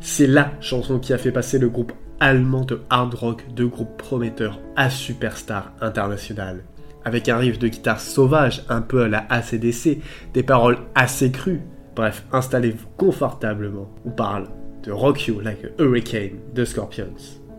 C'est la chanson qui a fait passer le groupe allemand de hard rock de groupe prometteur à superstar international. Avec un riff de guitare sauvage, un peu à la ACDC, des paroles assez crues. Bref, installez-vous confortablement. On parle de Rock You Like a Hurricane de Scorpions.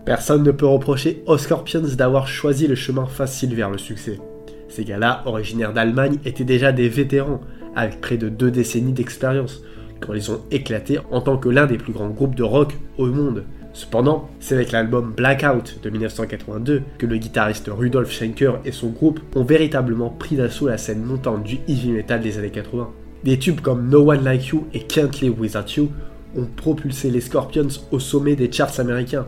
Personne ne peut reprocher aux Scorpions d'avoir choisi le chemin facile vers le succès. Ces gars-là, originaires d'Allemagne, étaient déjà des vétérans, avec près de deux décennies d'expérience, quand ils ont éclaté en tant que l'un des plus grands groupes de rock au monde. Cependant, c'est avec l'album Blackout de 1982 que le guitariste Rudolf Schenker et son groupe ont véritablement pris d'assaut la scène montante du heavy metal des années 80. Des tubes comme No One Like You et Can't Live Without You ont propulsé les Scorpions au sommet des charts américains.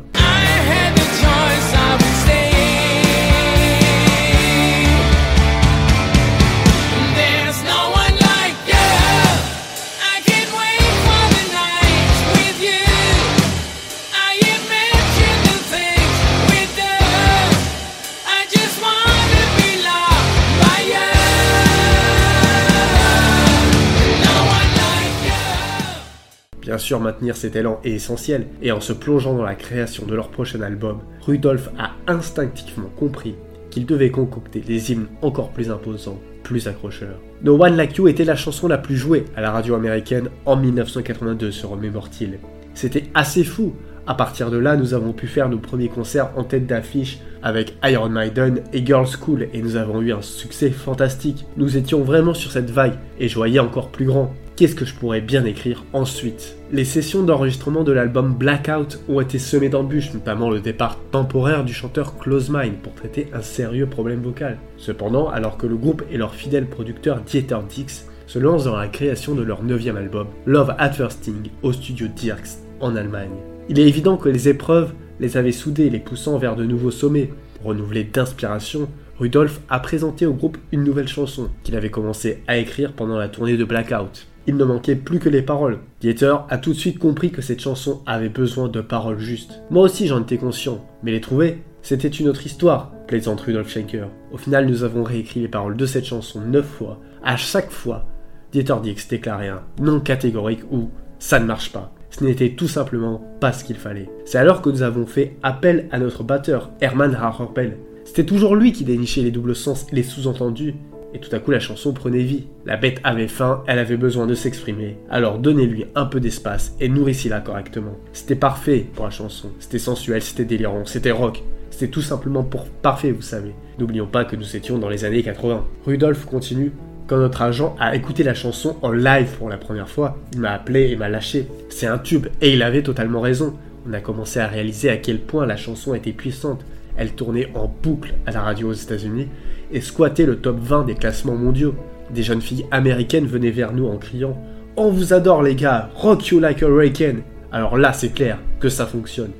Bien sûr, maintenir cet élan est essentiel, et en se plongeant dans la création de leur prochain album, Rudolf a instinctivement compris qu'il devait concocter des hymnes encore plus imposants, plus accrocheurs. No One Like You était la chanson la plus jouée à la radio américaine en 1982, se remémore-t-il. C'était assez fou. À partir de là, nous avons pu faire nos premiers concerts en tête d'affiche avec Iron Maiden et Girls School et nous avons eu un succès fantastique. Nous étions vraiment sur cette vague et je voyais encore plus grand. Qu'est-ce que je pourrais bien écrire ensuite? Les sessions d'enregistrement de l'album Blackout ont été semées d'embûches, notamment le départ temporaire du chanteur Close Mind pour traiter un sérieux problème vocal. Cependant, alors que le groupe et leur fidèle producteur Dieter Dix se lancent dans la création de leur neuvième album, Love at First au studio Dirks en Allemagne. Il est évident que les épreuves les avaient soudés, les poussant vers de nouveaux sommets. Renouvelé d'inspiration, Rudolf a présenté au groupe une nouvelle chanson qu'il avait commencé à écrire pendant la tournée de Blackout. Il ne manquait plus que les paroles. Dieter a tout de suite compris que cette chanson avait besoin de paroles justes. Moi aussi j'en étais conscient, mais les trouver, c'était une autre histoire, plaisante Rudolf Schenker. Au final, nous avons réécrit les paroles de cette chanson neuf fois. À chaque fois, Dieter Dix déclarait un non catégorique ou ça ne marche pas. Ce n'était tout simplement pas ce qu'il fallait. C'est alors que nous avons fait appel à notre batteur, Hermann Harpel. C'était toujours lui qui dénichait les doubles sens et les sous-entendus, et tout à coup la chanson prenait vie. La bête avait faim, elle avait besoin de s'exprimer. Alors donnez-lui un peu d'espace et nourrissez-la correctement. C'était parfait pour la chanson. C'était sensuel, c'était délirant, c'était rock. C'était tout simplement pour parfait, vous savez. N'oublions pas que nous étions dans les années 80. Rudolf continue. Quand notre agent a écouté la chanson en live pour la première fois, il m'a appelé et m'a lâché. C'est un tube, et il avait totalement raison. On a commencé à réaliser à quel point la chanson était puissante. Elle tournait en boucle à la radio aux États-Unis et squattait le top 20 des classements mondiaux. Des jeunes filles américaines venaient vers nous en criant On vous adore les gars, rock you like a hurricane Alors là, c'est clair que ça fonctionne.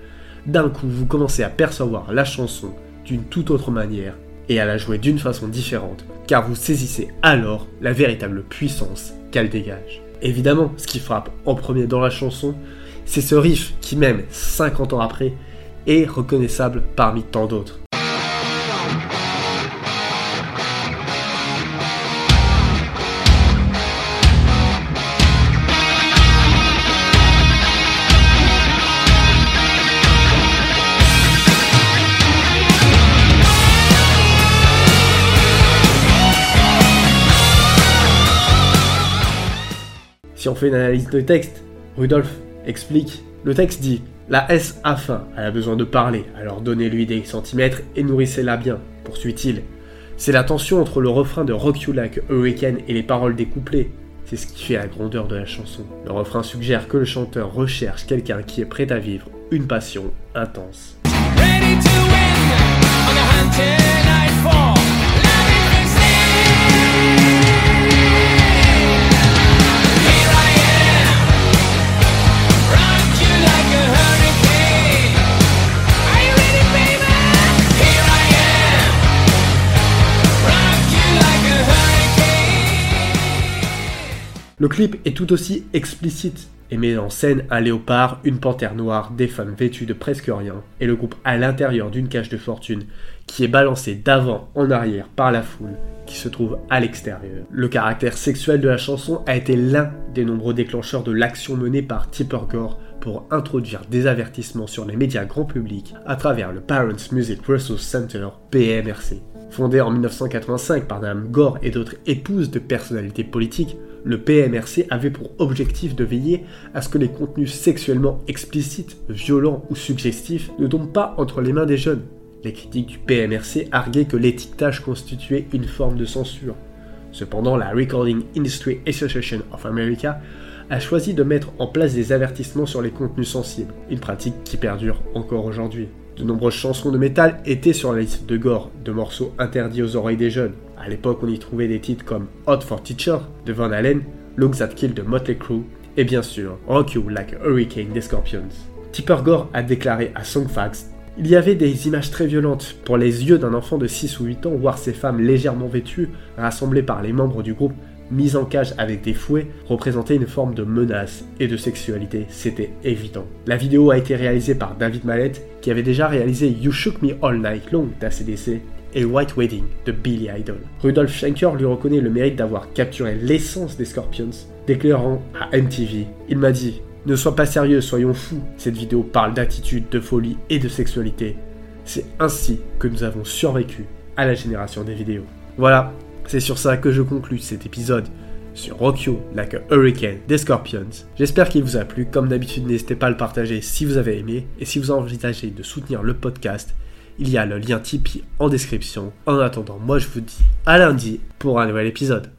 D'un coup, vous commencez à percevoir la chanson d'une toute autre manière et à la jouer d'une façon différente, car vous saisissez alors la véritable puissance qu'elle dégage. Évidemment, ce qui frappe en premier dans la chanson, c'est ce riff qui, même 50 ans après, est reconnaissable parmi tant d'autres. Si on fait une analyse de texte, Rudolf explique, le texte dit La S a faim, elle a besoin de parler, alors donnez-lui des centimètres et nourrissez-la bien, poursuit-il. C'est la tension entre le refrain de Rock You Like Hurricane et les paroles des couplets. C'est ce qui fait la grandeur de la chanson. Le refrain suggère que le chanteur recherche quelqu'un qui est prêt à vivre une passion intense. Le clip est tout aussi explicite et met en scène un léopard, une panthère noire, des femmes vêtues de presque rien, et le groupe à l'intérieur d'une cage de fortune qui est balancé d'avant en arrière par la foule qui se trouve à l'extérieur. Le caractère sexuel de la chanson a été l'un des nombreux déclencheurs de l'action menée par Tipper Gore pour introduire des avertissements sur les médias grand public à travers le Parents Music Resource Center, PMRC. Fondé en 1985 par Mme Gore et d'autres épouses de personnalités politiques, le PMRC avait pour objectif de veiller à ce que les contenus sexuellement explicites, violents ou suggestifs ne tombent pas entre les mains des jeunes. Les critiques du PMRC arguaient que l'étiquetage constituait une forme de censure. Cependant, la Recording Industry Association of America a choisi de mettre en place des avertissements sur les contenus sensibles, une pratique qui perdure encore aujourd'hui. De nombreuses chansons de métal étaient sur la liste de Gore, de morceaux interdits aux oreilles des jeunes. À l'époque, on y trouvait des titres comme Hot for Teacher de Van Halen, Look That Kill de Motley Crue, et bien sûr Rock You Like a Hurricane des Scorpions. Tipper Gore a déclaré à Songfax il y avait des images très violentes pour les yeux d'un enfant de 6 ou 8 ans voir ces femmes légèrement vêtues, rassemblées par les membres du groupe, mises en cage avec des fouets, représentaient une forme de menace et de sexualité, c'était évident. La vidéo a été réalisée par David Mallet, qui avait déjà réalisé You Shook Me All Night Long d'ACDC et White Wedding de Billy Idol. Rudolf Schenker lui reconnaît le mérite d'avoir capturé l'essence des Scorpions, déclarant à MTV Il m'a dit ne sois pas sérieux, soyons fous. Cette vidéo parle d'attitude, de folie et de sexualité. C'est ainsi que nous avons survécu à la génération des vidéos. Voilà, c'est sur ça que je conclus cet épisode sur Rock You Like a Hurricane des Scorpions. J'espère qu'il vous a plu. Comme d'habitude, n'hésitez pas à le partager si vous avez aimé. Et si vous envisagez de soutenir le podcast, il y a le lien Tipeee en description. En attendant, moi je vous dis à lundi pour un nouvel épisode.